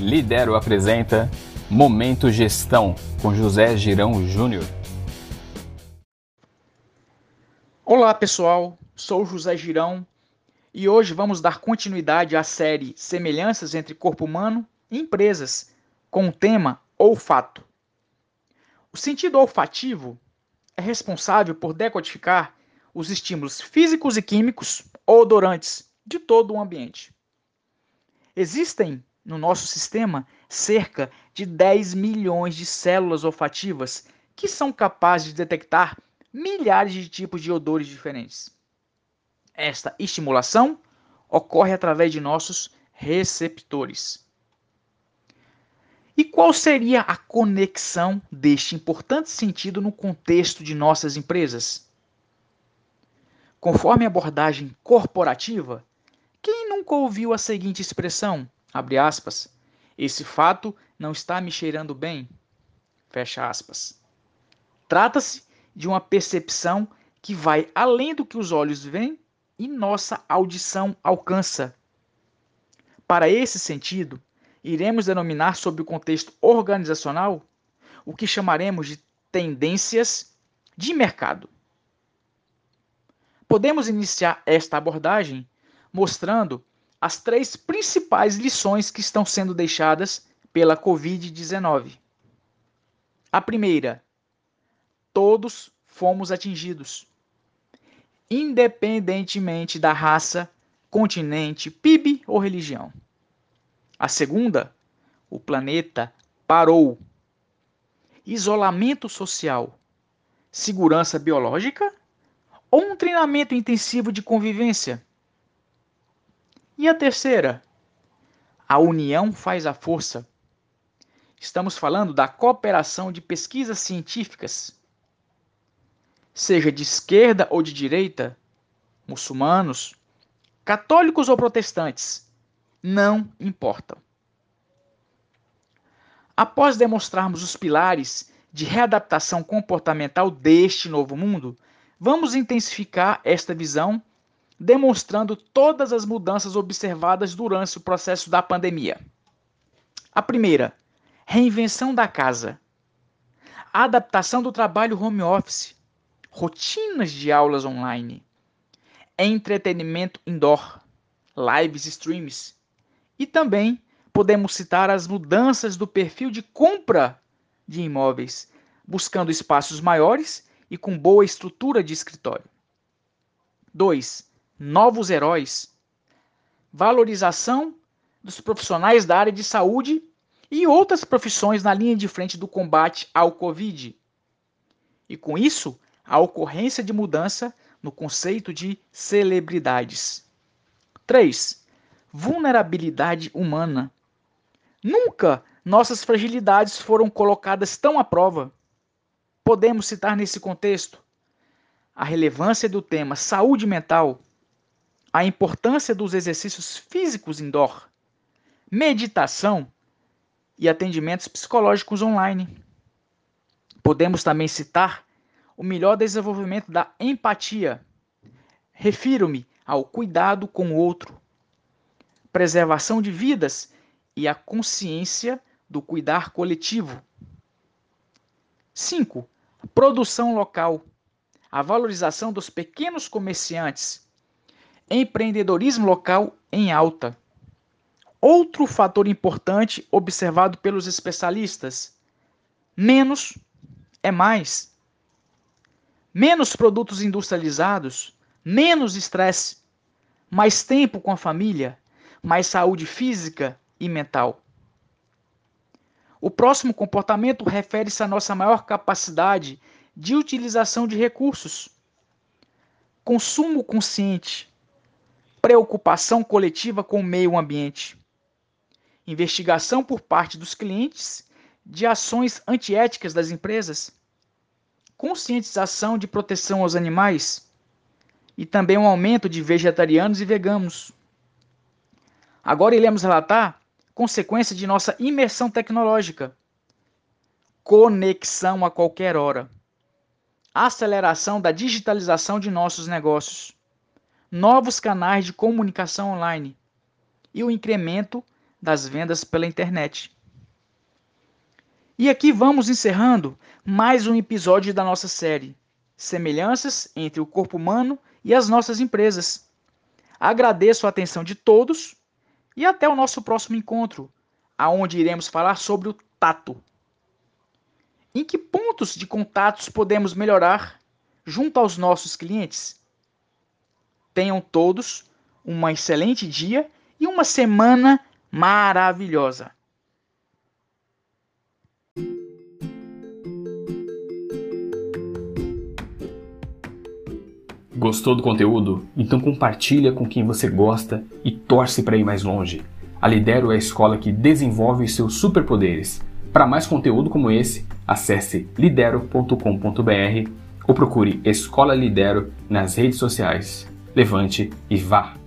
Lidero apresenta Momento Gestão com José Girão Júnior. Olá pessoal, sou José Girão e hoje vamos dar continuidade à série Semelhanças entre Corpo Humano e Empresas, com o tema Olfato. O sentido olfativo é responsável por decodificar os estímulos físicos e químicos odorantes de todo o ambiente. Existem no nosso sistema cerca de 10 milhões de células olfativas que são capazes de detectar milhares de tipos de odores diferentes. Esta estimulação ocorre através de nossos receptores. E qual seria a conexão deste importante sentido no contexto de nossas empresas? Conforme a abordagem corporativa, quem nunca ouviu a seguinte expressão? Abre aspas. Esse fato não está me cheirando bem. Fecha aspas. Trata-se de uma percepção que vai além do que os olhos veem e nossa audição alcança. Para esse sentido, iremos denominar, sob o contexto organizacional, o que chamaremos de tendências de mercado. Podemos iniciar esta abordagem mostrando as três principais lições que estão sendo deixadas pela Covid-19. A primeira, todos fomos atingidos, independentemente da raça, continente, PIB ou religião. A segunda, o planeta parou. Isolamento social, segurança biológica ou um treinamento intensivo de convivência? E a terceira? A união faz a força. Estamos falando da cooperação de pesquisas científicas. Seja de esquerda ou de direita, muçulmanos, católicos ou protestantes, não importam. Após demonstrarmos os pilares de readaptação comportamental deste novo mundo, vamos intensificar esta visão demonstrando todas as mudanças observadas durante o processo da pandemia. A primeira, reinvenção da casa. A adaptação do trabalho home office, rotinas de aulas online, entretenimento indoor, lives streams e também podemos citar as mudanças do perfil de compra de imóveis, buscando espaços maiores e com boa estrutura de escritório. 2 novos heróis, valorização dos profissionais da área de saúde e outras profissões na linha de frente do combate ao Covid. E com isso, a ocorrência de mudança no conceito de celebridades. 3. Vulnerabilidade humana. Nunca nossas fragilidades foram colocadas tão à prova. Podemos citar nesse contexto a relevância do tema saúde mental a importância dos exercícios físicos indoor, meditação e atendimentos psicológicos online. Podemos também citar o melhor desenvolvimento da empatia. Refiro-me ao cuidado com o outro, preservação de vidas e a consciência do cuidar coletivo. 5. Produção local. A valorização dos pequenos comerciantes empreendedorismo local em alta. Outro fator importante observado pelos especialistas: menos é mais. Menos produtos industrializados, menos estresse, mais tempo com a família, mais saúde física e mental. O próximo comportamento refere-se à nossa maior capacidade de utilização de recursos. Consumo consciente, preocupação coletiva com o meio ambiente, investigação por parte dos clientes de ações antiéticas das empresas, conscientização de proteção aos animais e também um aumento de vegetarianos e veganos. Agora iremos relatar consequência de nossa imersão tecnológica. Conexão a qualquer hora. Aceleração da digitalização de nossos negócios novos canais de comunicação online e o incremento das vendas pela internet. E aqui vamos encerrando mais um episódio da nossa série Semelhanças entre o corpo humano e as nossas empresas. Agradeço a atenção de todos e até o nosso próximo encontro, aonde iremos falar sobre o tato. Em que pontos de contatos podemos melhorar junto aos nossos clientes? Tenham todos um excelente dia e uma semana maravilhosa. Gostou do conteúdo? Então compartilha com quem você gosta e torce para ir mais longe. A Lidero é a escola que desenvolve os seus superpoderes. Para mais conteúdo como esse, acesse lidero.com.br ou procure Escola Lidero nas redes sociais. Levante e vá!